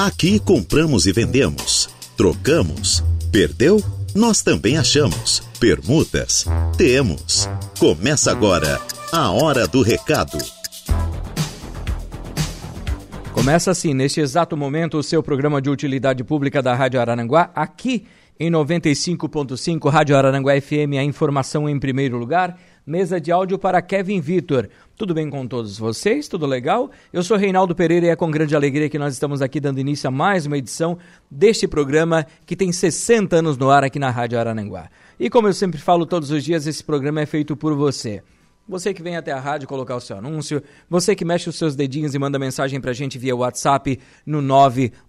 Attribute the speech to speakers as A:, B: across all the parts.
A: Aqui compramos e vendemos, trocamos, perdeu? Nós também achamos. Permutas? Temos. Começa agora a Hora do Recado.
B: Começa assim, neste exato momento, o seu programa de utilidade pública da Rádio Araranguá, aqui em 95.5, Rádio Araranguá FM, a informação em primeiro lugar. Mesa de áudio para Kevin Vitor. Tudo bem com todos vocês? Tudo legal? Eu sou Reinaldo Pereira e é com grande alegria que nós estamos aqui dando início a mais uma edição deste programa que tem 60 anos no ar aqui na Rádio Araranguá. E como eu sempre falo todos os dias, esse programa é feito por você. Você que vem até a rádio colocar o seu anúncio, você que mexe os seus dedinhos e manda mensagem pra gente via WhatsApp no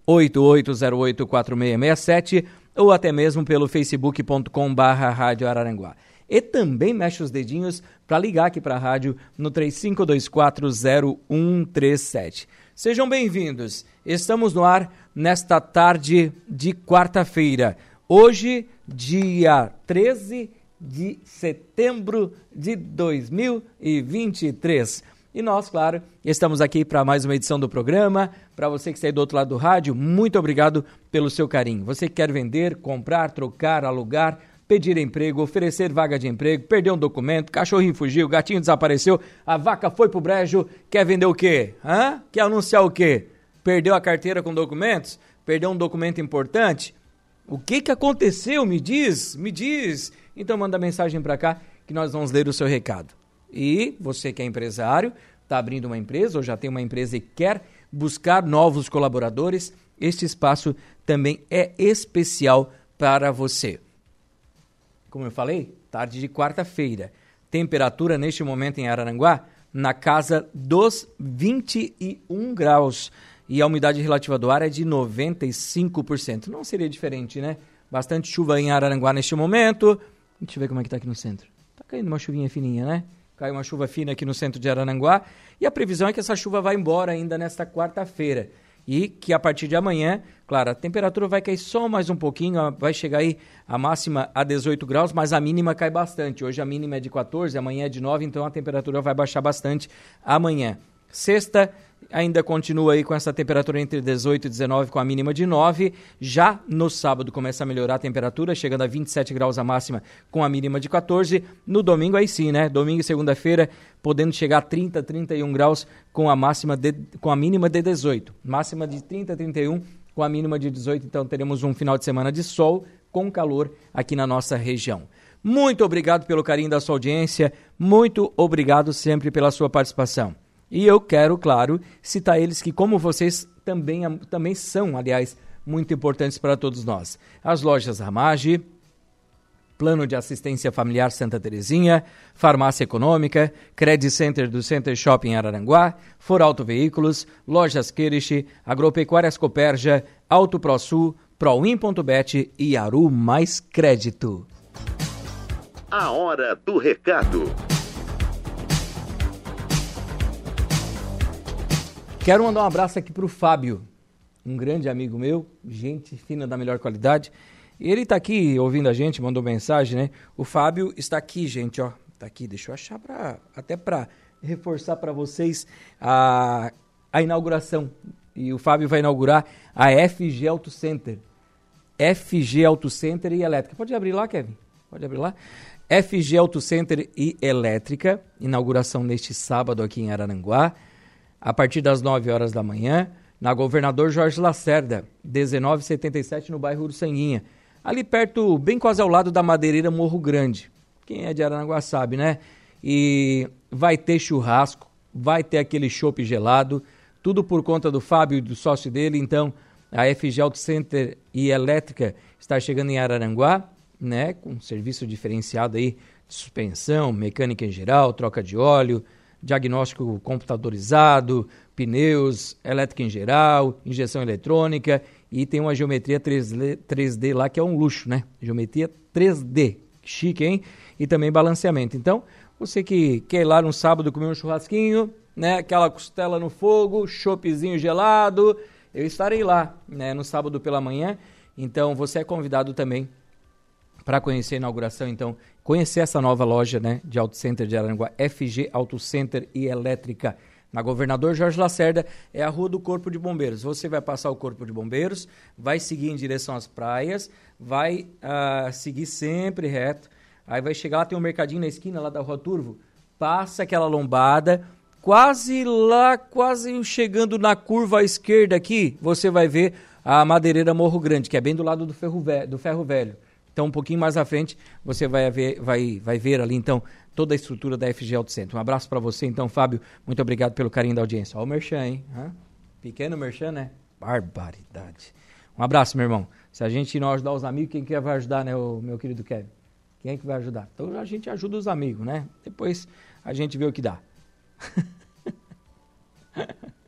B: 988084667 ou até mesmo pelo facebook.com barra Rádio Araranguá e também mexe os dedinhos para ligar aqui para a rádio no 35240137. Sejam bem-vindos. Estamos no ar nesta tarde de quarta-feira. Hoje, dia 13 de setembro de 2023. E nós, claro, estamos aqui para mais uma edição do programa. Para você que está aí do outro lado do rádio, muito obrigado pelo seu carinho. Você que quer vender, comprar, trocar, alugar, pedir emprego, oferecer vaga de emprego, perder um documento, cachorrinho fugiu, gatinho desapareceu, a vaca foi pro brejo, quer vender o quê? Hã? Quer anunciar o quê? Perdeu a carteira com documentos? Perdeu um documento importante? O que que aconteceu? Me diz, me diz. Então manda mensagem para cá que nós vamos ler o seu recado. E você que é empresário, está abrindo uma empresa ou já tem uma empresa e quer buscar novos colaboradores, este espaço também é especial para você como eu falei, tarde de quarta-feira. Temperatura neste momento em Araranguá na casa dos 21 graus e a umidade relativa do ar é de 95%. Não seria diferente, né? Bastante chuva em Araranguá neste momento. Deixa eu ver como é que tá aqui no centro. Tá caindo uma chuvinha fininha, né? Caiu uma chuva fina aqui no centro de Araranguá e a previsão é que essa chuva vai embora ainda nesta quarta-feira e que a partir de amanhã, claro, a temperatura vai cair só mais um pouquinho, vai chegar aí a máxima a 18 graus, mas a mínima cai bastante. Hoje a mínima é de 14, amanhã é de 9, então a temperatura vai baixar bastante amanhã. Sexta, ainda continua aí com essa temperatura entre 18 e 19, com a mínima de 9. Já no sábado começa a melhorar a temperatura, chegando a 27 graus a máxima, com a mínima de 14. No domingo, aí sim, né? Domingo e segunda-feira, podendo chegar a 30, 31 graus, com a, máxima de, com a mínima de 18. Máxima de 30, 31, com a mínima de 18. Então teremos um final de semana de sol com calor aqui na nossa região. Muito obrigado pelo carinho da sua audiência, muito obrigado sempre pela sua participação. E eu quero, claro, citar eles que, como vocês também, também são, aliás, muito importantes para todos nós. As lojas Ramage, Plano de Assistência Familiar Santa Terezinha, Farmácia Econômica, Credit Center do Center Shopping Araranguá, For Auto Veículos, Lojas Queriche, Agropecuárias Coperja, Auto ProSul, Proin.bet e Aru Mais Crédito.
A: A hora do recado.
B: Quero mandar um abraço aqui para o Fábio, um grande amigo meu, gente fina da melhor qualidade. Ele está aqui ouvindo a gente, mandou mensagem, né? O Fábio está aqui, gente, ó. Está aqui, deixa eu achar para até para reforçar para vocês a, a inauguração. E o Fábio vai inaugurar a FG Auto Center. FG Auto Center e Elétrica. Pode abrir lá, Kevin? Pode abrir lá? FG Auto Center e Elétrica, inauguração neste sábado aqui em Araranguá a partir das 9 horas da manhã, na Governador Jorge Lacerda, 1977, no bairro Uruçanguinha. Ali perto, bem quase ao lado da madeireira Morro Grande. Quem é de Aranaguá sabe, né? E vai ter churrasco, vai ter aquele chopp gelado, tudo por conta do Fábio e do sócio dele. Então, a FG Auto Center e Elétrica está chegando em Araranguá, né? Com um serviço diferenciado aí de suspensão, mecânica em geral, troca de óleo, diagnóstico computadorizado, pneus, elétrica em geral, injeção eletrônica e tem uma geometria 3D, 3D lá que é um luxo, né? Geometria 3D, chique, hein? E também balanceamento. Então, você que quer ir lá no sábado comer um churrasquinho, né? Aquela costela no fogo, choppzinho gelado, eu estarei lá, né? No sábado pela manhã. Então, você é convidado também para conhecer a inauguração, então, conhecer essa nova loja né, de Auto Center de Aranguá, FG Auto Center e Elétrica, Na Governador Jorge Lacerda é a rua do Corpo de Bombeiros. Você vai passar o Corpo de Bombeiros, vai seguir em direção às praias, vai uh, seguir sempre reto. Aí vai chegar lá, tem um mercadinho na esquina lá da Rua Turvo. Passa aquela lombada, quase lá, quase chegando na curva à esquerda aqui, você vai ver a madeireira Morro Grande, que é bem do lado do ferro. Do ferro velho. Então, um pouquinho mais à frente, você vai ver, vai, vai ver ali, então, toda a estrutura da FG Auto Centro. Um abraço para você, então, Fábio. Muito obrigado pelo carinho da audiência. Olha o Merchan, hein? Hã? Pequeno Merchan, né? Barbaridade. Um abraço, meu irmão. Se a gente não ajudar os amigos, quem que vai ajudar, né, o meu querido Kevin? Quem é que vai ajudar? Então a gente ajuda os amigos, né? Depois a gente vê o que dá.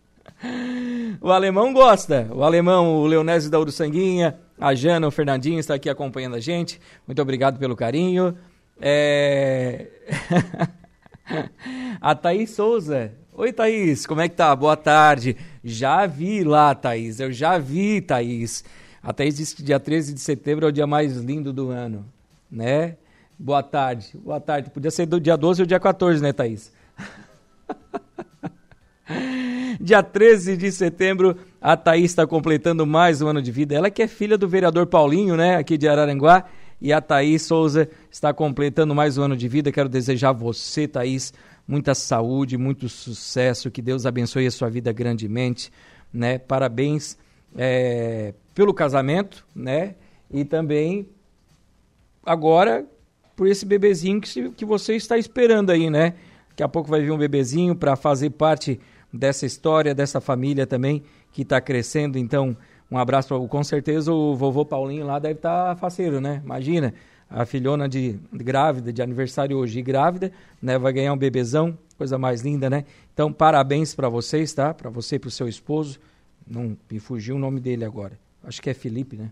B: o alemão gosta. O alemão, o Leonésio da Uruçanguinha, a Jana, o Fernandinho está aqui acompanhando a gente. Muito obrigado pelo carinho. É... a Thaís Souza. Oi, Thaís, como é que tá? Boa tarde. Já vi lá, Thaís. Eu já vi, Thaís. A Thaís disse que dia 13 de setembro é o dia mais lindo do ano, né? Boa tarde. Boa tarde. Podia ser do dia 12 ou dia 14, né, Thaís? Dia 13 de setembro, a Thaís está completando mais um ano de vida. Ela que é filha do vereador Paulinho, né, aqui de Araranguá. E a Thaís Souza está completando mais um ano de vida. Quero desejar a você, Thaís, muita saúde, muito sucesso. Que Deus abençoe a sua vida grandemente. Né? Parabéns é, pelo casamento, né? E também agora por esse bebezinho que, que você está esperando aí, né? Daqui a pouco vai vir um bebezinho para fazer parte dessa história, dessa família também que está crescendo. Então, um abraço com certeza o vovô Paulinho lá deve estar tá faceiro, né? Imagina, a filhona de, de, grávida, de aniversário hoje, grávida, né? Vai ganhar um bebezão, coisa mais linda, né? Então, parabéns para vocês, tá? Para você e para o seu esposo. Não me fugiu o nome dele agora. Acho que é Felipe, né?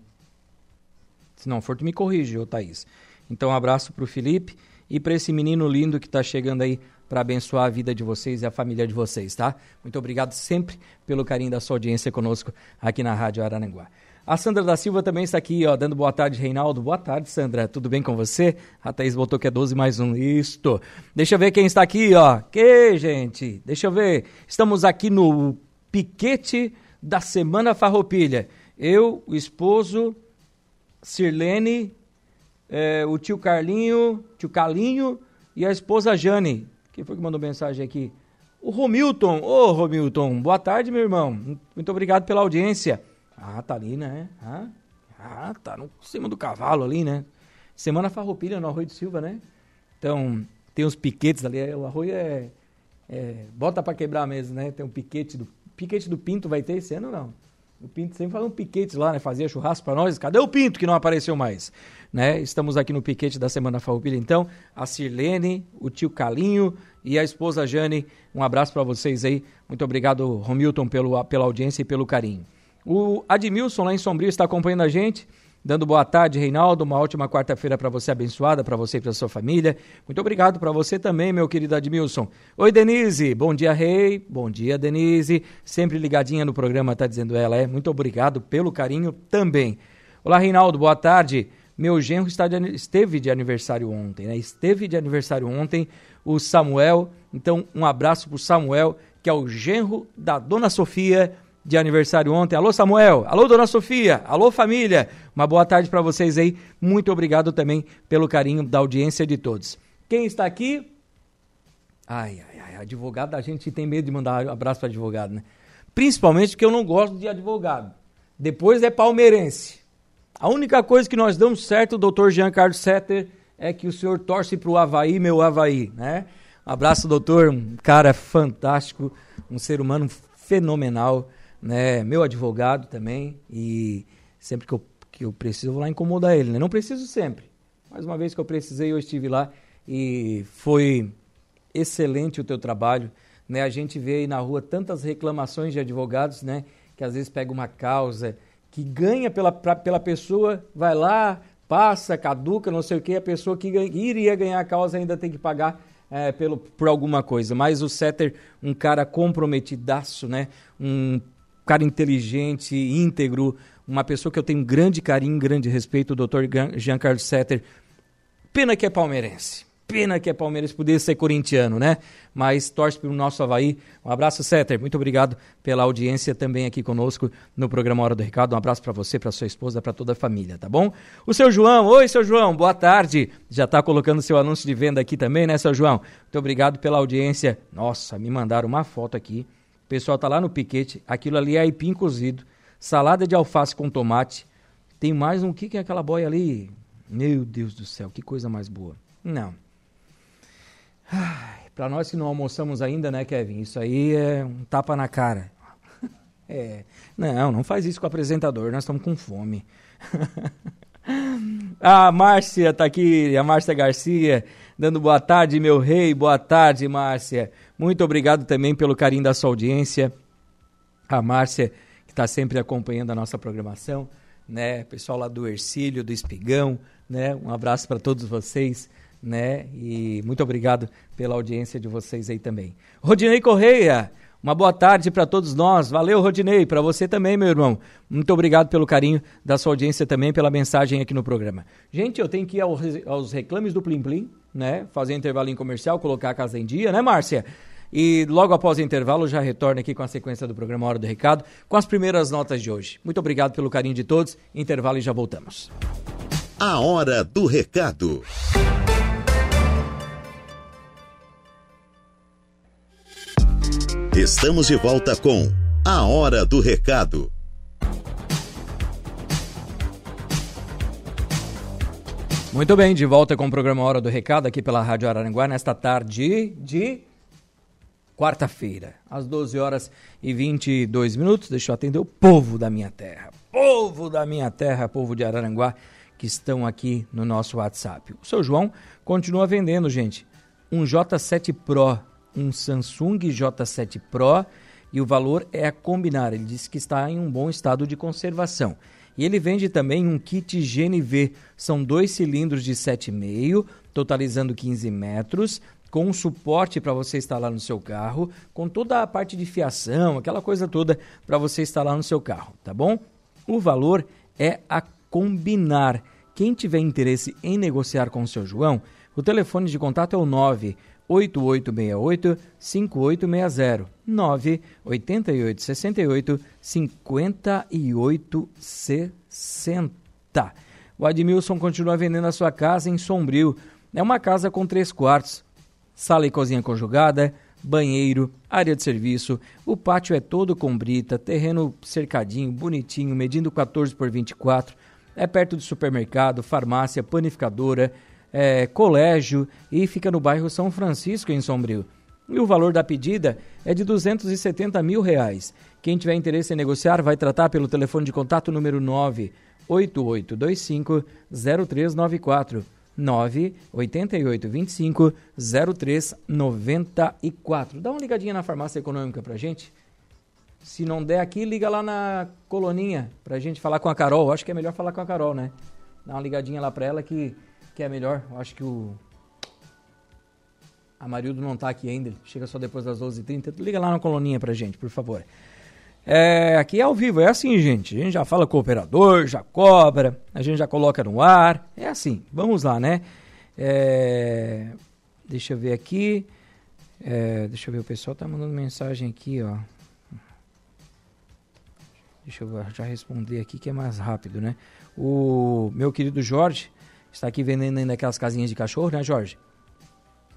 B: Se não for, tu me corrige, ô Thaís. Então, um abraço para o Felipe e para esse menino lindo que está chegando aí para abençoar a vida de vocês e a família de vocês, tá? Muito obrigado sempre pelo carinho da sua audiência conosco aqui na Rádio Araranguá. A Sandra da Silva também está aqui, ó, dando boa tarde, Reinaldo. Boa tarde, Sandra. Tudo bem com você? A Thaís botou que é 12 mais um. Isto. Deixa eu ver quem está aqui, ó. Que, gente? Deixa eu ver. Estamos aqui no piquete da Semana Farroupilha. Eu, o esposo, Sirlene, é, o tio Carlinho, tio Carlinho e a esposa Jane. Quem foi que mandou mensagem aqui? O Romilton. Ô, oh, Romilton, boa tarde, meu irmão. Muito obrigado pela audiência. Ah, tá ali, né? Ah, ah tá no cima do cavalo ali, né? Semana Farroupilha, no Arroio de Silva, né? Então, tem uns piquetes ali. O arroio é... é bota para quebrar mesmo, né? Tem um piquete do... Piquete do Pinto vai ter esse ano ou não? O Pinto sempre faz um piquete lá, né? Fazia churrasco para nós. Cadê o Pinto que não apareceu mais? Né? Estamos aqui no piquete da Semana Farroupilha, então. A Sirlene, o tio Calinho e a esposa Jane. Um abraço para vocês aí. Muito obrigado, Romilton, pelo, pela audiência e pelo carinho. O Admilson, lá em Sombrio, está acompanhando a gente. Dando boa tarde, Reinaldo. Uma ótima quarta-feira para você abençoada, para você e para sua família. Muito obrigado para você também, meu querido Admilson. Oi, Denise. Bom dia, Rei. Bom dia, Denise. Sempre ligadinha no programa, tá dizendo ela. É. Muito obrigado pelo carinho também. Olá, Reinaldo. Boa tarde. Meu genro de, esteve de aniversário ontem, né? Esteve de aniversário ontem o Samuel. Então, um abraço para o Samuel, que é o genro da Dona Sofia de aniversário ontem. Alô, Samuel. Alô, Dona Sofia. Alô, família. Uma boa tarde para vocês aí. Muito obrigado também pelo carinho da audiência de todos. Quem está aqui? Ai, ai, ai. Advogado, a gente tem medo de mandar abraço para advogado, né? Principalmente porque eu não gosto de advogado. Depois é palmeirense. A única coisa que nós damos certo, doutor Jean Carlos Setter, é que o senhor torce para o Havaí, meu Havaí, né? Um abraço, doutor. Um cara fantástico, um ser humano fenomenal né, meu advogado também, e sempre que eu, que eu preciso, eu vou lá incomodar ele. Né? Não preciso sempre, mas uma vez que eu precisei, eu estive lá e foi excelente o teu trabalho. Né? A gente vê aí na rua tantas reclamações de advogados, né, que às vezes pega uma causa que ganha pela, pra, pela pessoa, vai lá, passa, caduca, não sei o que, a pessoa que ganha, iria ganhar a causa ainda tem que pagar é, pelo, por alguma coisa. Mas o Setter, um cara comprometidaço, né? Um cara inteligente, íntegro, uma pessoa que eu tenho grande carinho, grande respeito, o doutor Jean Carlos Setter. Pena que é palmeirense. pena que é Palmeiras, poderia ser corintiano, né? Mas torce para o nosso Havaí. Um abraço, Setter. Muito obrigado pela audiência também aqui conosco no programa Hora do Recado. Um abraço para você, para sua esposa, para toda a família, tá bom? O seu João, oi, seu João, boa tarde. Já está colocando seu anúncio de venda aqui também, né, seu João? Muito obrigado pela audiência. Nossa, me mandaram uma foto aqui. Pessoal tá lá no piquete. Aquilo ali é aipim cozido, salada de alface com tomate. Tem mais um que que é aquela boia ali? Meu Deus do céu, que coisa mais boa. Não. Para nós que não almoçamos ainda, né, Kevin? Isso aí é um tapa na cara. É. Não, não faz isso com o apresentador, nós estamos com fome. a Márcia está aqui, a Márcia Garcia, dando boa tarde, meu rei. Boa tarde, Márcia. Muito obrigado também pelo carinho da sua audiência. A Márcia, que está sempre acompanhando a nossa programação, né? Pessoal lá do Ercílio, do Espigão, né? Um abraço para todos vocês né? E muito obrigado pela audiência de vocês aí também. Rodinei Correia, uma boa tarde para todos nós. Valeu, Rodinei, para você também, meu irmão. Muito obrigado pelo carinho da sua audiência também, pela mensagem aqui no programa. Gente, eu tenho que ir aos reclames do Plim Plim, né? Fazer intervalo comercial, colocar a casa em dia, né, Márcia? E logo após o intervalo, já retorno aqui com a sequência do programa Hora do Recado, com as primeiras notas de hoje. Muito obrigado pelo carinho de todos. Intervalo e já voltamos.
A: A Hora do Recado. Estamos de volta com A Hora do Recado.
B: Muito bem, de volta com o programa Hora do Recado aqui pela Rádio Araranguá nesta tarde de quarta-feira, às 12 horas e 22 minutos. Deixa eu atender o povo da minha terra. Povo da minha terra, povo de Araranguá, que estão aqui no nosso WhatsApp. O seu João continua vendendo, gente, um J7 Pro um Samsung J7 Pro e o valor é a combinar. Ele disse que está em um bom estado de conservação. E ele vende também um kit GNV. São dois cilindros de 7,5, totalizando 15 metros, com um suporte para você instalar no seu carro, com toda a parte de fiação, aquela coisa toda para você instalar no seu carro, tá bom? O valor é a combinar. Quem tiver interesse em negociar com o seu João, o telefone de contato é o 9 8868 5860 988 68 58 60. O Admilson continua vendendo a sua casa em Sombrio. É uma casa com três quartos, sala e cozinha conjugada, banheiro, área de serviço. O pátio é todo com brita, terreno cercadinho, bonitinho, medindo 14 por 24. É perto do supermercado, farmácia, panificadora, é, colégio e fica no bairro São Francisco, em Sombrio. E o valor da pedida é de 270 mil reais. Quem tiver interesse em negociar vai tratar pelo telefone de contato número 98825 0394 98825 0394. Dá uma ligadinha na farmácia econômica pra gente. Se não der aqui, liga lá na coloninha pra gente falar com a Carol. Acho que é melhor falar com a Carol, né? Dá uma ligadinha lá pra ela que que é melhor. Eu acho que o. A Marildo não está aqui ainda, chega só depois das 12h30. Liga lá na coloninha pra gente, por favor. É, aqui é ao vivo, é assim, gente. A gente já fala com o operador, já cobra, a gente já coloca no ar. É assim, vamos lá, né? É, deixa eu ver aqui. É, deixa eu ver, o pessoal tá mandando mensagem aqui, ó. Deixa eu já responder aqui que é mais rápido, né? O meu querido Jorge está aqui vendendo ainda aquelas casinhas de cachorro, né, Jorge?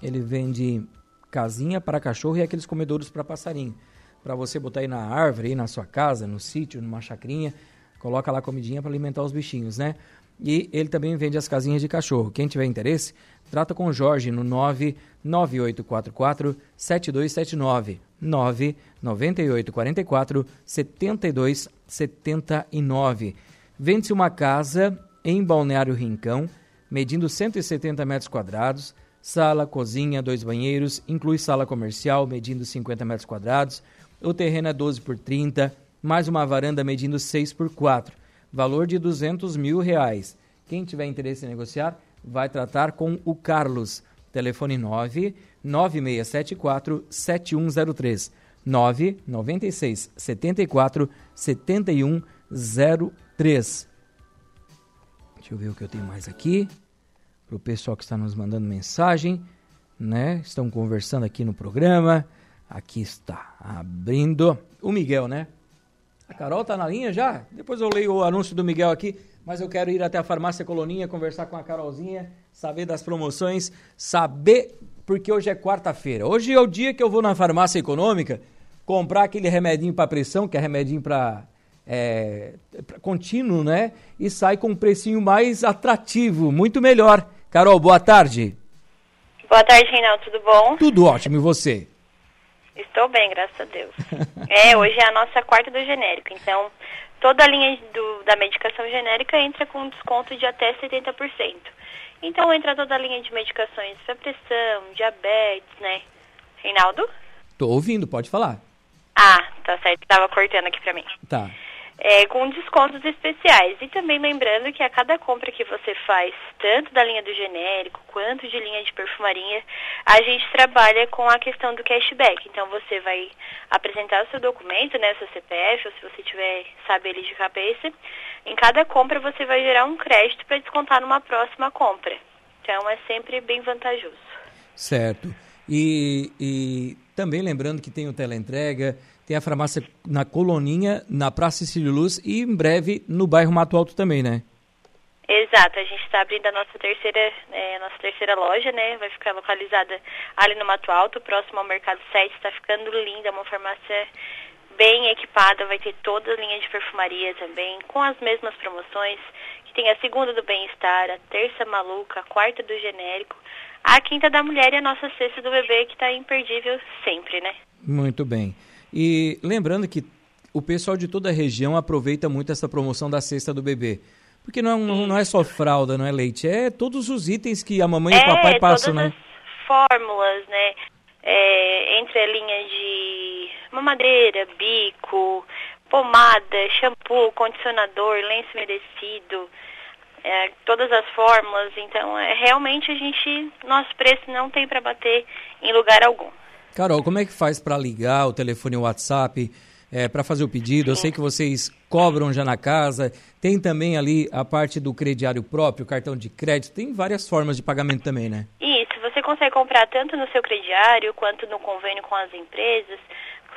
B: Ele vende casinha para cachorro e aqueles comedouros para passarinho. Para você botar aí na árvore, aí na sua casa, no sítio, numa chacrinha, coloca lá comidinha para alimentar os bichinhos, né? E ele também vende as casinhas de cachorro. Quem tiver interesse, trata com o Jorge no 99844 7279 99844 7279. Vende-se uma casa em Balneário Rincão, medindo 170 metros quadrados, sala, cozinha, dois banheiros, inclui sala comercial, medindo 50 metros quadrados. O terreno é 12 por 30, mais uma varanda medindo 6 por 4, valor de 200 mil reais. Quem tiver interesse em negociar, vai tratar com o Carlos. Telefone 9 9674 7103 996 74 7103. Deixa eu ver o que eu tenho mais aqui. para o pessoal que está nos mandando mensagem, né? Estão conversando aqui no programa. Aqui está, abrindo. O Miguel, né? A Carol tá na linha já? Depois eu leio o anúncio do Miguel aqui, mas eu quero ir até a farmácia Coloninha, conversar com a Carolzinha, saber das promoções, saber porque hoje é quarta-feira. Hoje é o dia que eu vou na farmácia econômica comprar aquele remedinho para pressão, que é remedinho para é, contínuo, né? E sai com um precinho mais atrativo, muito melhor. Carol, boa tarde.
C: Boa tarde, Reinaldo, tudo bom?
B: Tudo ótimo, e você?
C: Estou bem, graças a Deus. é, hoje é a nossa quarta do genérico, então toda a linha do, da medicação genérica entra com desconto de até 70%. Então entra toda a linha de medicações para pressão, diabetes, né? Reinaldo?
B: Tô ouvindo, pode falar.
C: Ah, tá certo, tava cortando aqui para mim.
B: Tá
C: é, com descontos especiais. E também lembrando que a cada compra que você faz, tanto da linha do genérico quanto de linha de perfumaria, a gente trabalha com a questão do cashback. Então você vai apresentar o seu documento, né, seu CPF, ou se você tiver, sabe ele de cabeça. Em cada compra você vai gerar um crédito para descontar numa próxima compra. Então é sempre bem vantajoso.
B: Certo. E, e também lembrando que tem o teleentrega, tem a farmácia na Coloninha, na Praça Cílio Luz e em breve no bairro Mato Alto também, né?
C: Exato, a gente está abrindo a nossa terceira, é, nossa terceira loja, né? Vai ficar localizada ali no Mato Alto, próximo ao Mercado 7. Está ficando linda, uma farmácia bem equipada, vai ter toda a linha de perfumaria também, com as mesmas promoções, que tem a segunda do bem-estar, a terça maluca, a quarta do genérico, a quinta da mulher e a nossa sexta do bebê, que está imperdível sempre, né?
B: Muito bem. E lembrando que o pessoal de toda a região aproveita muito essa promoção da cesta do bebê. Porque não, não, não é só fralda, não é leite, é todos os itens que a mamãe
C: é,
B: e o papai passam,
C: né? fórmulas, né? É, entre a linha de mamadeira, bico, pomada, shampoo, condicionador, lenço umedecido, é, todas as fórmulas. Então, é, realmente a gente, nosso preço não tem para bater em lugar algum.
B: Carol, como é que faz para ligar o telefone WhatsApp é, para fazer o pedido? Eu sei que vocês cobram já na casa. Tem também ali a parte do crediário próprio, cartão de crédito. Tem várias formas de pagamento também, né?
C: Isso, você consegue comprar tanto no seu crediário quanto no convênio com as empresas.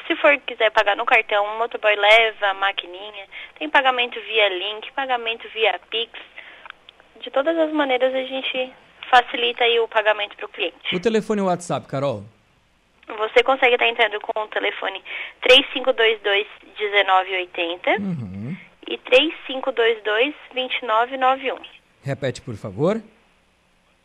C: Se for quiser pagar no cartão, o motoboy leva a maquininha. Tem pagamento via link, pagamento via Pix. De todas as maneiras a gente facilita aí o pagamento para o cliente.
B: O telefone WhatsApp, Carol?
C: Você consegue estar entrando com o telefone 3522-1980 uhum. e 3522-2991.
B: Repete, por favor.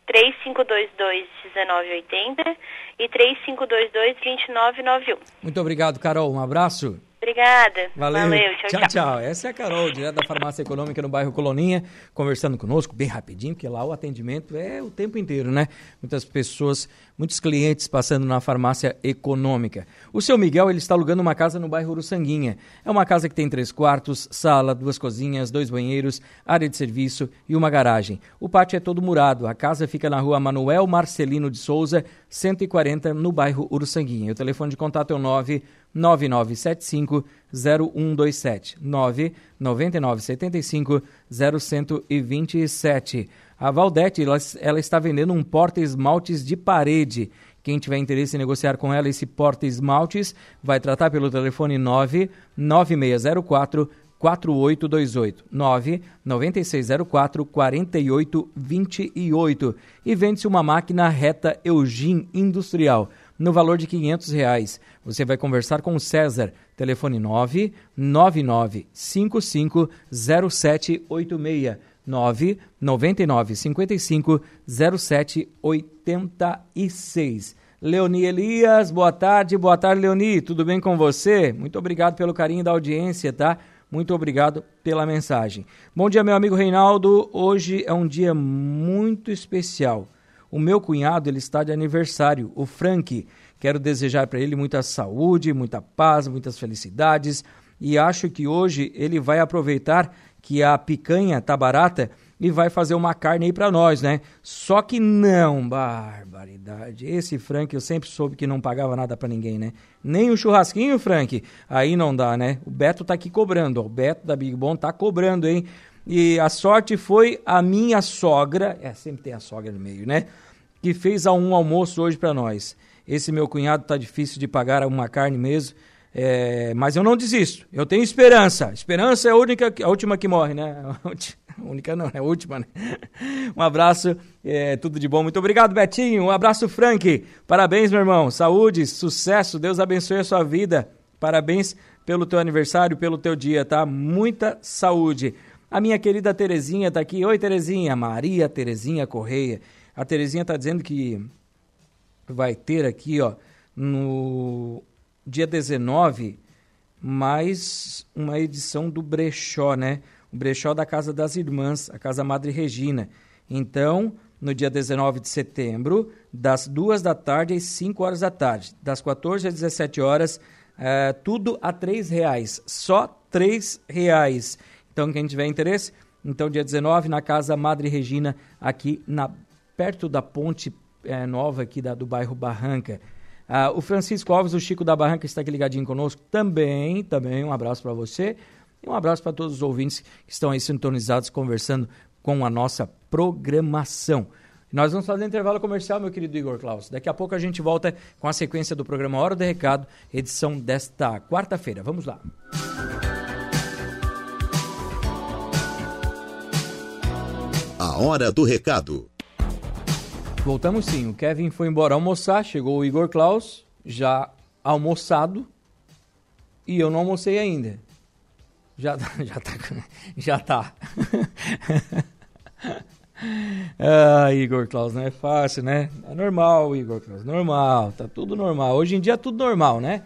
C: 3522-1980 e 3522-2991.
B: Muito obrigado, Carol. Um abraço.
C: Obrigada.
B: Valeu. Valeu. Tchau, tchau, tchau. Essa é a Carol, direto da Farmácia Econômica no bairro Coloninha, conversando conosco bem rapidinho, porque lá o atendimento é o tempo inteiro, né? Muitas pessoas, muitos clientes passando na Farmácia Econômica. O seu Miguel, ele está alugando uma casa no bairro Uruçanguinha. É uma casa que tem três quartos, sala, duas cozinhas, dois banheiros, área de serviço e uma garagem. O pátio é todo murado. A casa fica na rua Manuel Marcelino de Souza, 140, no bairro Uruçanguinha. O telefone de contato é o 9 9975 0127 99975 0127. A Valdete, ela, ela está vendendo um porta-esmaltes de parede. Quem tiver interesse em negociar com ela esse porta-esmaltes, vai tratar pelo telefone 99604 4828 99604 4828 e vende-se uma máquina reta Eugene Industrial no valor de R$ reais. Você vai conversar com o César, telefone 999550786. 999550786. Leoni Elias, boa tarde, boa tarde, Leoni, tudo bem com você? Muito obrigado pelo carinho da audiência, tá? Muito obrigado pela mensagem. Bom dia, meu amigo Reinaldo. Hoje é um dia muito especial. O meu cunhado ele está de aniversário, o Frank. Quero desejar para ele muita saúde, muita paz, muitas felicidades e acho que hoje ele vai aproveitar que a picanha tá barata e vai fazer uma carne aí para nós, né? Só que não, barbaridade. Esse Frank eu sempre soube que não pagava nada para ninguém, né? Nem o churrasquinho, Frank, aí não dá, né? O Beto tá aqui cobrando, ó. o Beto da Big Bom tá cobrando, hein? E a sorte foi a minha sogra, é, sempre tem a sogra no meio, né? Que fez um almoço hoje para nós. Esse meu cunhado tá difícil de pagar uma carne mesmo. É, mas eu não desisto. Eu tenho esperança. Esperança é a, única, a última que morre, né? A única não, é a última, né? Um abraço, é, tudo de bom. Muito obrigado, Betinho. Um abraço, Frank. Parabéns, meu irmão. Saúde, sucesso. Deus abençoe a sua vida. Parabéns pelo teu aniversário, pelo teu dia, tá? Muita saúde. A minha querida Terezinha tá aqui. Oi, Terezinha. Maria Terezinha Correia. A Terezinha tá dizendo que vai ter aqui, ó, no dia 19, mais uma edição do Brechó, né? O Brechó da Casa das Irmãs, a Casa Madre Regina. Então, no dia 19 de setembro, das 2 da tarde às 5 horas da tarde, das 14 às 17 horas, é, tudo a R$ reais, só R$ reais. Então, quem tiver interesse, então dia 19 na Casa Madre Regina, aqui na perto da ponte é, nova aqui da, do bairro Barranca. Ah, o Francisco Alves, o Chico da Barranca, está aqui ligadinho conosco também. Também um abraço para você. E um abraço para todos os ouvintes que estão aí sintonizados, conversando com a nossa programação. Nós vamos fazer intervalo comercial, meu querido Igor Klaus. Daqui a pouco a gente volta com a sequência do programa Hora do Recado, edição desta quarta-feira. Vamos lá.
A: A Hora do Recado.
B: Voltamos sim. O Kevin foi embora almoçar, chegou o Igor Klaus, já almoçado, e eu não almocei ainda. Já, já tá. Já tá. ah, Igor Klaus, não é fácil, né? É normal, Igor Klaus, normal, tá tudo normal. Hoje em dia tudo normal, né?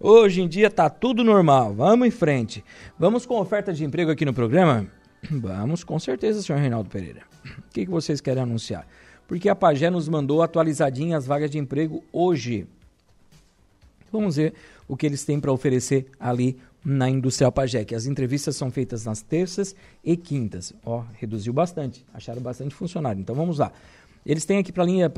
B: Hoje em dia tá tudo normal. Vamos em frente. Vamos com oferta de emprego aqui no programa? Vamos, com certeza, senhor Reinaldo Pereira. O que, que vocês querem anunciar? Porque a Pagé nos mandou atualizadinha as vagas de emprego hoje. Vamos ver o que eles têm para oferecer ali na Industrial Pagé, que as entrevistas são feitas nas terças e quintas. Ó, reduziu bastante, acharam bastante funcionário. Então vamos lá. Eles têm aqui para linha,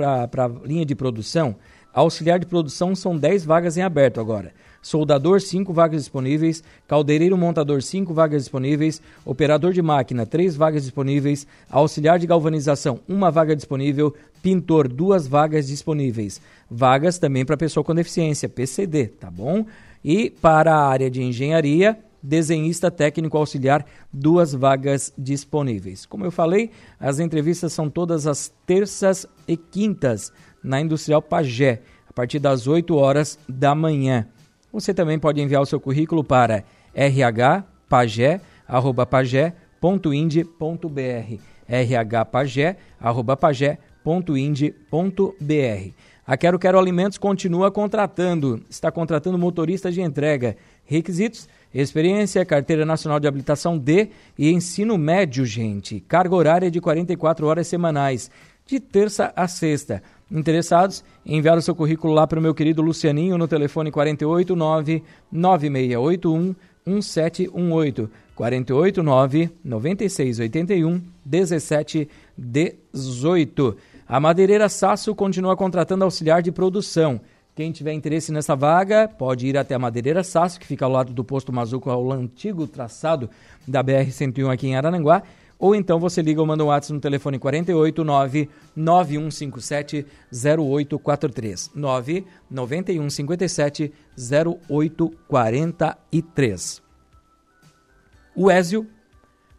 B: linha de produção, auxiliar de produção são 10 vagas em aberto agora soldador 5 vagas disponíveis, caldeireiro montador 5 vagas disponíveis, operador de máquina 3 vagas disponíveis, auxiliar de galvanização 1 vaga disponível, pintor 2 vagas disponíveis. Vagas também para pessoa com deficiência, PCD, tá bom? E para a área de engenharia, desenhista técnico auxiliar, duas vagas disponíveis. Como eu falei, as entrevistas são todas as terças e quintas na Industrial Pagé, a partir das 8 horas da manhã. Você também pode enviar o seu currículo para rhpagé.pagé.ind.br rhpagé.pagé.ind.br A Quero Quero Alimentos continua contratando, está contratando motoristas de entrega. Requisitos: experiência, carteira nacional de habilitação D e ensino médio, gente. Carga horária de 44 horas semanais, de terça a sexta. Interessados? Enviar o seu currículo lá para o meu querido Lucianinho no telefone 489 9681 1718 489 9681 1718. A Madeireira Sasso continua contratando auxiliar de produção. Quem tiver interesse nessa vaga, pode ir até a Madeireira Sasso, que fica ao lado do posto Mazuco, ao antigo traçado da BR-101 aqui em Araranguá ou então você liga ou manda um WhatsApp no telefone 489 9157 0843 99157 0843. O Ézio,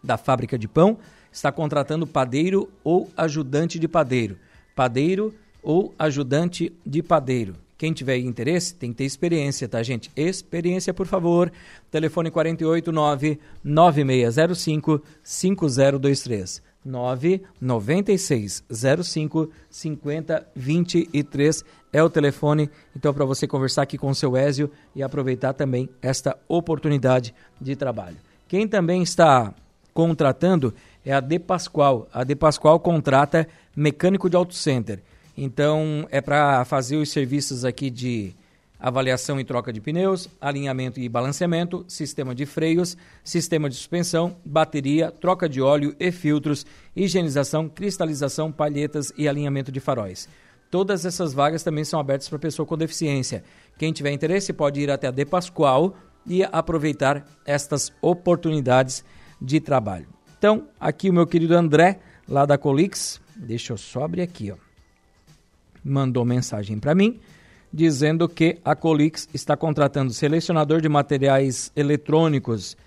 B: da fábrica de pão, está contratando padeiro ou ajudante de padeiro. Padeiro ou ajudante de padeiro. Quem tiver interesse tem que ter experiência, tá, gente? Experiência, por favor. Telefone 489 9605 5023. 99605 5023 é o telefone. Então, para você conversar aqui com o seu Ézio e aproveitar também esta oportunidade de trabalho. Quem também está contratando é a De Pascoal. A De Pascoal contrata mecânico de auto center. Então, é para fazer os serviços aqui de avaliação e troca de pneus, alinhamento e balanceamento, sistema de freios, sistema de suspensão, bateria, troca de óleo e filtros, higienização, cristalização, palhetas e alinhamento de faróis. Todas essas vagas também são abertas para pessoa com deficiência. Quem tiver interesse pode ir até a De Pascoal e aproveitar estas oportunidades de trabalho. Então, aqui o meu querido André, lá da Colix, deixa eu só abrir aqui, ó. Mandou mensagem para mim dizendo que a Colix está contratando selecionador de materiais eletrônicos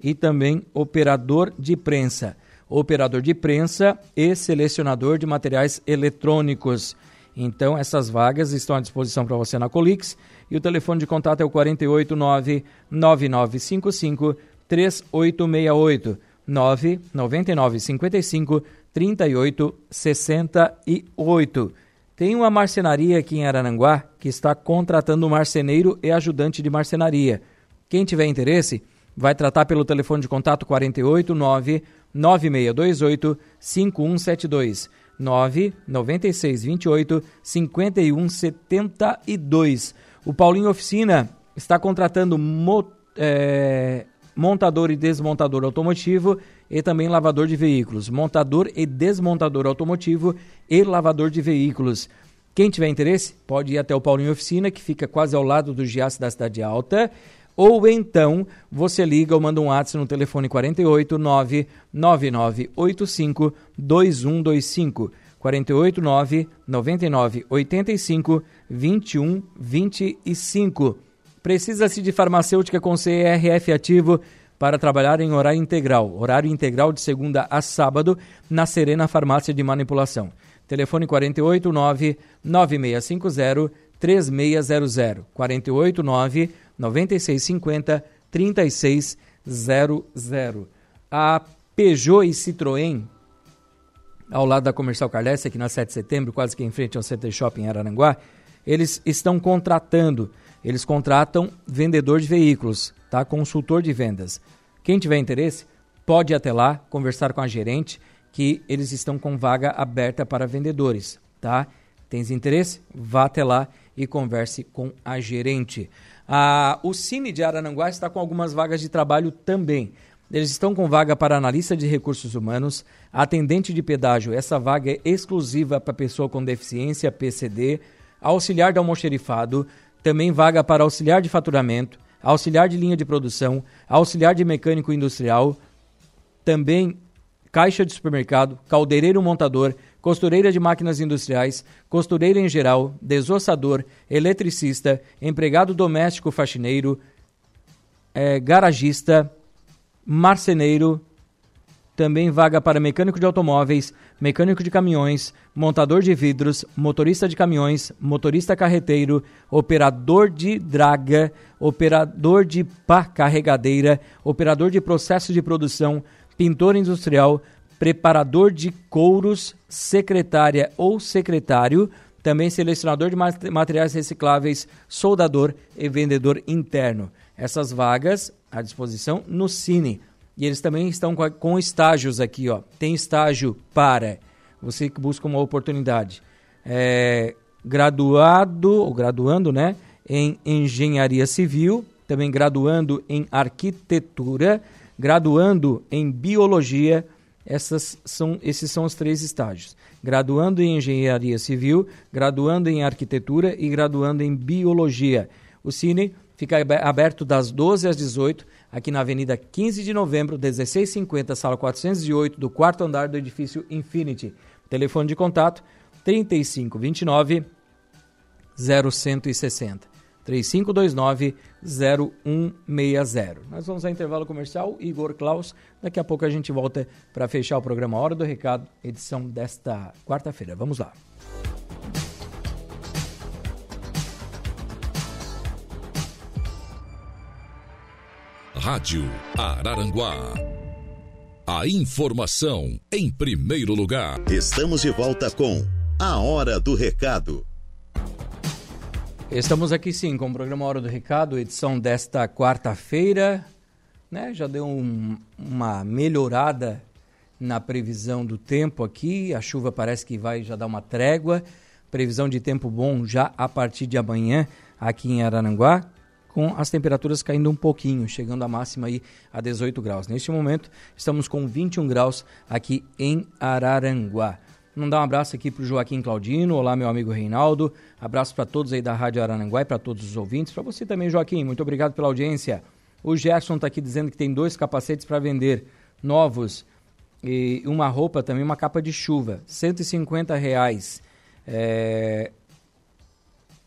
B: e também operador de prensa. Operador de prensa e selecionador de materiais eletrônicos. Então, essas vagas estão à disposição para você na Colix e o telefone de contato é o 489 9955 3868 999 55 38 68. Tem uma marcenaria aqui em Arananguá que está contratando marceneiro e ajudante de marcenaria. Quem tiver interesse, vai tratar pelo telefone de contato 489 9628 5172 99628 5172. O Paulinho Oficina está contratando mo, é, montador e desmontador automotivo e também lavador de veículos. Montador e desmontador automotivo e lavador de veículos. Quem tiver interesse, pode ir até o Paulinho Oficina, que fica quase ao lado do Giasse da Cidade Alta. Ou então você liga ou manda um WhatsApp no telefone 48 99985 2125. 489 99 85 21 25. Precisa-se de farmacêutica com CRF ativo para trabalhar em horário integral, horário integral de segunda a sábado, na Serena Farmácia de Manipulação. Telefone 489 9650 3600 489 9650 3600. A Peugeot e Citroën ao lado da Comercial Carlesse, aqui na 7 de setembro, quase que em frente ao Center Shopping em Araranguá, eles estão contratando, eles contratam vendedor de veículos, tá? Consultor de vendas. Quem tiver interesse, pode ir até lá, conversar com a gerente, que eles estão com vaga aberta para vendedores, tá? Tens interesse? Vá até lá e converse com a gerente. Ah, o Cine de Arananguá está com algumas vagas de trabalho também. Eles estão com vaga para analista de recursos humanos, atendente de pedágio. Essa vaga é exclusiva para pessoa com deficiência, PCD, auxiliar de almoxerifado, também vaga para auxiliar de faturamento, auxiliar de linha de produção, auxiliar de mecânico industrial, também caixa de supermercado, caldeireiro montador, costureira de máquinas industriais, costureira em geral, desossador, eletricista, empregado doméstico faxineiro, é, garagista, marceneiro, também vaga para mecânico de automóveis, mecânico de caminhões, montador de vidros, motorista de caminhões, motorista carreteiro, operador de draga, operador de pá carregadeira, operador de processo de produção, pintor industrial, preparador de couros, secretária ou secretário, também selecionador de materiais recicláveis, soldador e vendedor interno. Essas vagas à disposição no Cine. E eles também estão com, com estágios aqui, ó. Tem estágio para você que busca uma oportunidade. É, graduado, ou graduando, né? Em engenharia civil, também graduando em arquitetura, graduando em biologia. Essas são, esses são os três estágios: graduando em engenharia civil, graduando em arquitetura e graduando em biologia. O Cine fica aberto das 12 às 18 aqui na Avenida 15 de Novembro, 1650, sala 408, do quarto andar do edifício Infinity. Telefone de contato 3529 0160. 3529 0160. Nós vamos a intervalo comercial, Igor Klaus. Daqui a pouco a gente volta para fechar o programa Hora do Recado, edição desta quarta-feira. Vamos lá.
A: Rádio Araranguá. A informação em primeiro lugar. Estamos de volta com A Hora do Recado.
B: Estamos aqui sim com o programa Hora do Recado, edição desta quarta-feira. Né? Já deu um, uma melhorada na previsão do tempo aqui. A chuva parece que vai já dar uma trégua. Previsão de tempo bom já a partir de amanhã aqui em Araranguá com as temperaturas caindo um pouquinho, chegando a máxima aí a 18 graus. Neste momento, estamos com 21 graus aqui em Araranguá. Mandar um abraço aqui para o Joaquim Claudino, olá meu amigo Reinaldo, abraço para todos aí da Rádio Araranguá e para todos os ouvintes, para você também Joaquim, muito obrigado pela audiência. O Gerson está aqui dizendo que tem dois capacetes para vender, novos, e uma roupa também, uma capa de chuva, 150 reais. É...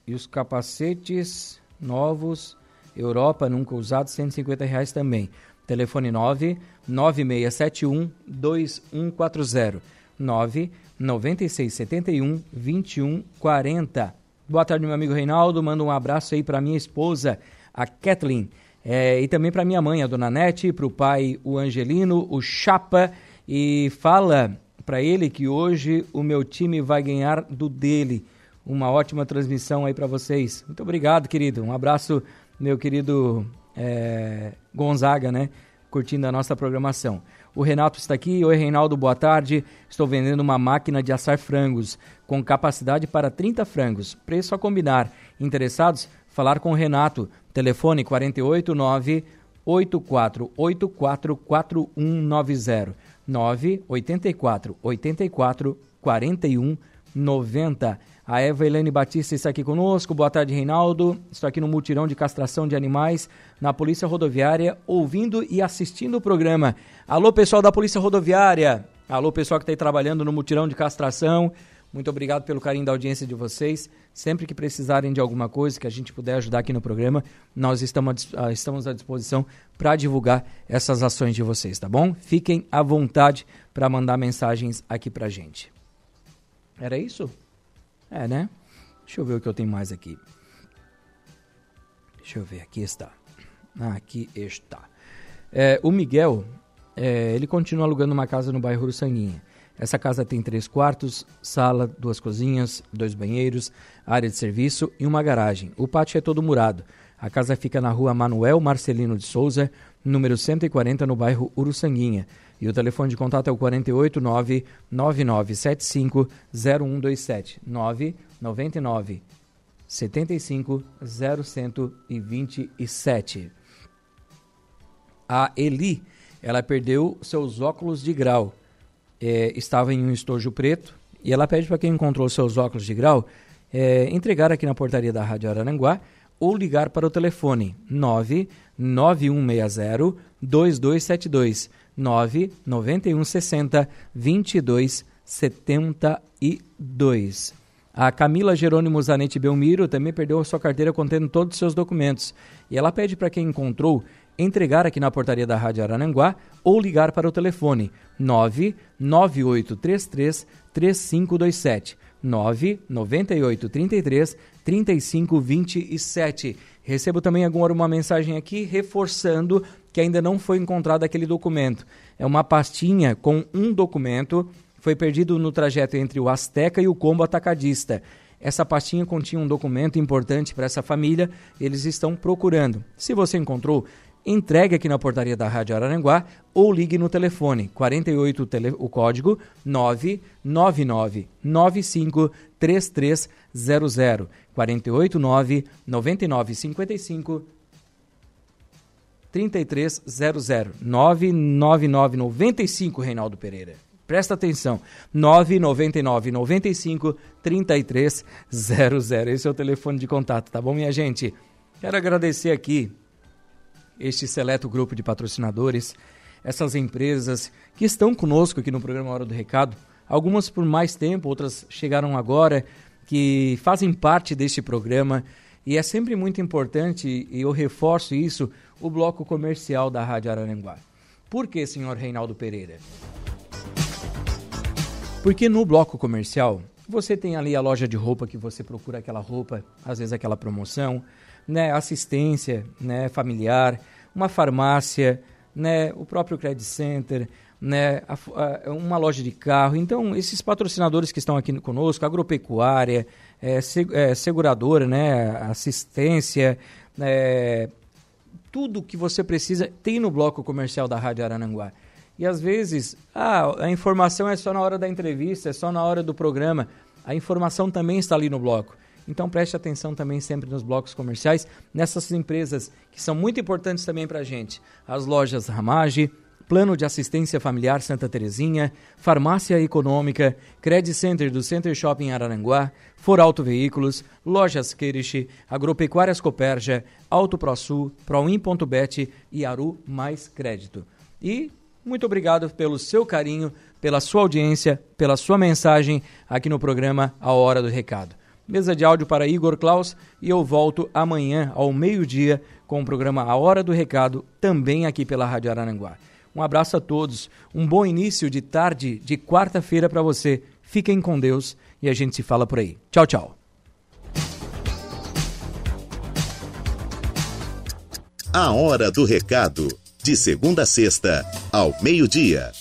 B: E os capacetes novos, Europa, nunca usados, 150 reais também. Telefone 9 9671 2140 9 9671 2140. Boa tarde, meu amigo Reinaldo. Manda um abraço aí para minha esposa, a Kathleen. É, e também para minha mãe, a dona Nete, para o pai, o Angelino, o Chapa. E fala para ele que hoje o meu time vai ganhar do dele. Uma ótima transmissão aí para vocês. Muito obrigado, querido. Um abraço, meu querido é, Gonzaga, né? Curtindo a nossa programação. O Renato está aqui. Oi, Reinaldo, boa tarde. Estou vendendo uma máquina de assar frangos com capacidade para 30 frangos. Preço a combinar. Interessados? Falar com o Renato. Telefone 489 8484 4190 984 84 41 90. A Eva Helene Batista está aqui conosco. Boa tarde, Reinaldo. Estou aqui no mutirão de castração de animais na Polícia Rodoviária, ouvindo e assistindo o programa. Alô, pessoal da Polícia Rodoviária. Alô, pessoal que está aí trabalhando no mutirão de castração. Muito obrigado pelo carinho da audiência de vocês. Sempre que precisarem de alguma coisa que a gente puder ajudar aqui no programa, nós estamos, ah, à disposição para divulgar essas ações de vocês, tá bom? Fiquem à vontade para mandar mensagens aqui para gente. Era isso? É, né? Deixa eu ver o que eu tenho mais aqui. Deixa eu ver, aqui está. Aqui está. É, o Miguel, é, ele continua alugando uma casa no bairro Uruçanguinha. Essa casa tem três quartos, sala, duas cozinhas, dois banheiros, área de serviço e uma garagem. O pátio é todo murado. A casa fica na rua Manuel Marcelino de Souza, número 140, no bairro Uruçanguinha. E o telefone de contato é o 489 9975 0127 999 75 0127. A Eli, ela perdeu seus óculos de grau. É, estava em um estojo preto e ela pede para quem encontrou seus óculos de grau é, entregar aqui na portaria da Rádio Araranguá ou ligar para o telefone 99160 2272 99160 2272. A Camila Jerônimo Zanetti Belmiro também perdeu a sua carteira contendo todos os seus documentos. E ela pede para quem encontrou entregar aqui na portaria da Rádio Arananguá ou ligar para o telefone 99833 3527 99833 3527. Recebo também agora uma mensagem aqui reforçando que ainda não foi encontrado aquele documento. É uma pastinha com um documento, foi perdido no trajeto entre o Azteca e o Combo Atacadista. Essa pastinha continha um documento importante para essa família, eles estão procurando. Se você encontrou, entregue aqui na portaria da Rádio Araranguá ou ligue no telefone 48 tele, o código 999 95 3300 489 9955 3300 999 95 Reinaldo Pereira. Presta atenção. 999 95 3300. Esse é o telefone de contato, tá bom, minha gente? Quero agradecer aqui este seleto grupo de patrocinadores, essas empresas que estão conosco aqui no programa Hora do Recado, algumas por mais tempo, outras chegaram agora, que fazem parte deste programa. E é sempre muito importante, e eu reforço isso, o bloco comercial da Rádio Araranguá. Por que, senhor Reinaldo Pereira? Porque no bloco comercial, você tem ali a loja de roupa que você procura aquela roupa, às vezes aquela promoção, né, assistência, né, familiar, uma farmácia, né, o próprio credit center, né, a, a, uma loja de carro. Então, esses patrocinadores que estão aqui conosco, agropecuária, é, é, seguradora, né, assistência, é, tudo que você precisa tem no bloco comercial da Rádio Arananguá. E às vezes, ah, a informação é só na hora da entrevista, é só na hora do programa. A informação também está ali no bloco. Então preste atenção também sempre nos blocos comerciais, nessas empresas que são muito importantes também para a gente. As lojas Ramage, Plano de Assistência Familiar Santa Terezinha, Farmácia Econômica, Credit Center do Center Shopping Araranguá, Foralto Veículos, Lojas Queirish, Agropecuárias Coperja, Auto ProSul, Proin.bet e Aru Mais Crédito. E Muito obrigado pelo seu carinho, pela sua audiência, pela sua mensagem aqui no programa A Hora do Recado. Mesa de áudio para Igor Klaus e eu volto amanhã ao meio-dia com o programa A Hora do Recado, também aqui pela Rádio Arananguá. Um abraço a todos, um bom início de tarde de quarta-feira para você. Fiquem com Deus e a gente se fala por aí. Tchau, tchau.
A: A Hora do Recado, de segunda a sexta, ao meio-dia.